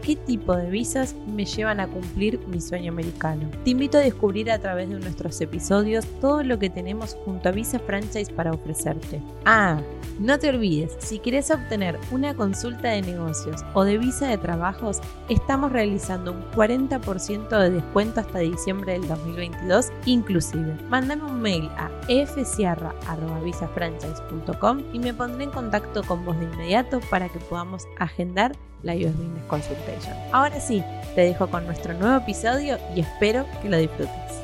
qué tipo de visas me llevan a cumplir mi sueño americano. Te invito a descubrir a través de nuestros episodios todo lo que tenemos junto a Visa Franchise para ofrecerte. Ah, no te olvides, si quieres obtener una consulta de negocios o de visa de trabajos, estamos realizando un 40% de descuento hasta diciembre del 2022 inclusive. Mándame un mail a fsierra.visafranchise.com y me pondré en contacto con vos de inmediato para que podamos agendar la US Business Consultation. Ahora sí, te dejo con nuestro nuevo episodio y espero que lo disfrutes.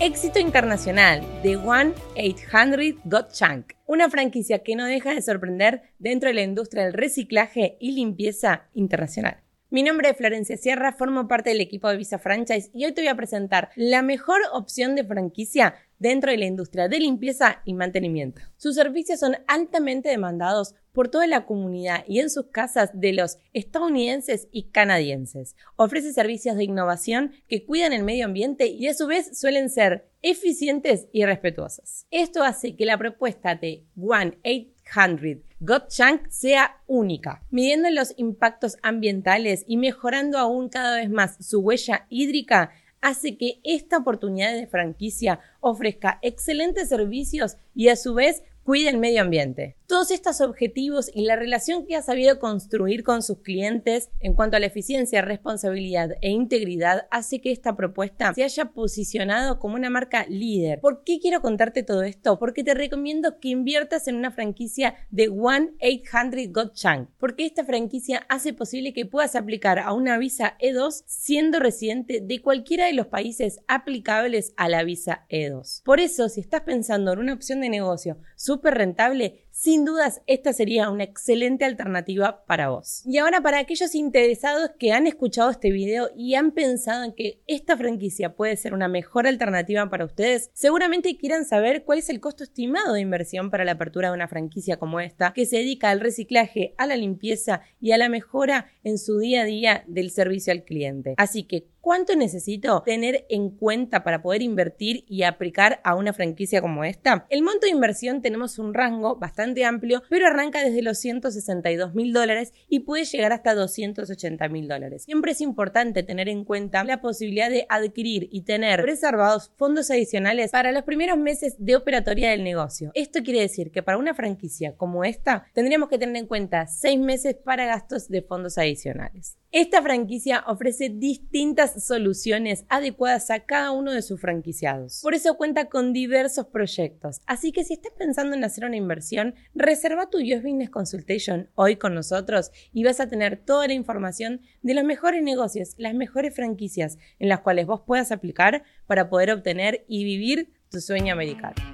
Éxito internacional de One 800 Got Chunk, una franquicia que no deja de sorprender dentro de la industria del reciclaje y limpieza internacional. Mi nombre es Florencia Sierra, formo parte del equipo de Visa Franchise y hoy te voy a presentar la mejor opción de franquicia dentro de la industria de limpieza y mantenimiento. Sus servicios son altamente demandados por toda la comunidad y en sus casas de los estadounidenses y canadienses. Ofrece servicios de innovación que cuidan el medio ambiente y a su vez suelen ser eficientes y respetuosos. Esto hace que la propuesta de One 800 Chunk sea única, midiendo los impactos ambientales y mejorando aún cada vez más su huella hídrica hace que esta oportunidad de franquicia ofrezca excelentes servicios y a su vez cuide el medio ambiente. Todos estos objetivos y la relación que ha sabido construir con sus clientes en cuanto a la eficiencia, responsabilidad e integridad hace que esta propuesta se haya posicionado como una marca líder. ¿Por qué quiero contarte todo esto? Porque te recomiendo que inviertas en una franquicia de One 800 Got Chunk, porque esta franquicia hace posible que puedas aplicar a una visa E2 siendo residente de cualquiera de los países aplicables a la visa E2. Por eso, si estás pensando en una opción de negocio súper rentable, sin dudas, esta sería una excelente alternativa para vos. Y ahora para aquellos interesados que han escuchado este video y han pensado en que esta franquicia puede ser una mejor alternativa para ustedes, seguramente quieran saber cuál es el costo estimado de inversión para la apertura de una franquicia como esta, que se dedica al reciclaje, a la limpieza y a la mejora en su día a día del servicio al cliente. Así que, ¿Cuánto necesito tener en cuenta para poder invertir y aplicar a una franquicia como esta? El monto de inversión tenemos un rango bastante amplio, pero arranca desde los 162 mil dólares y puede llegar hasta 280 mil dólares. Siempre es importante tener en cuenta la posibilidad de adquirir y tener reservados fondos adicionales para los primeros meses de operatoria del negocio. Esto quiere decir que para una franquicia como esta tendríamos que tener en cuenta seis meses para gastos de fondos adicionales. Esta franquicia ofrece distintas soluciones adecuadas a cada uno de sus franquiciados. Por eso cuenta con diversos proyectos. Así que si estás pensando en hacer una inversión, reserva tu US Business Consultation hoy con nosotros y vas a tener toda la información de los mejores negocios, las mejores franquicias en las cuales vos puedas aplicar para poder obtener y vivir tu sueño americano.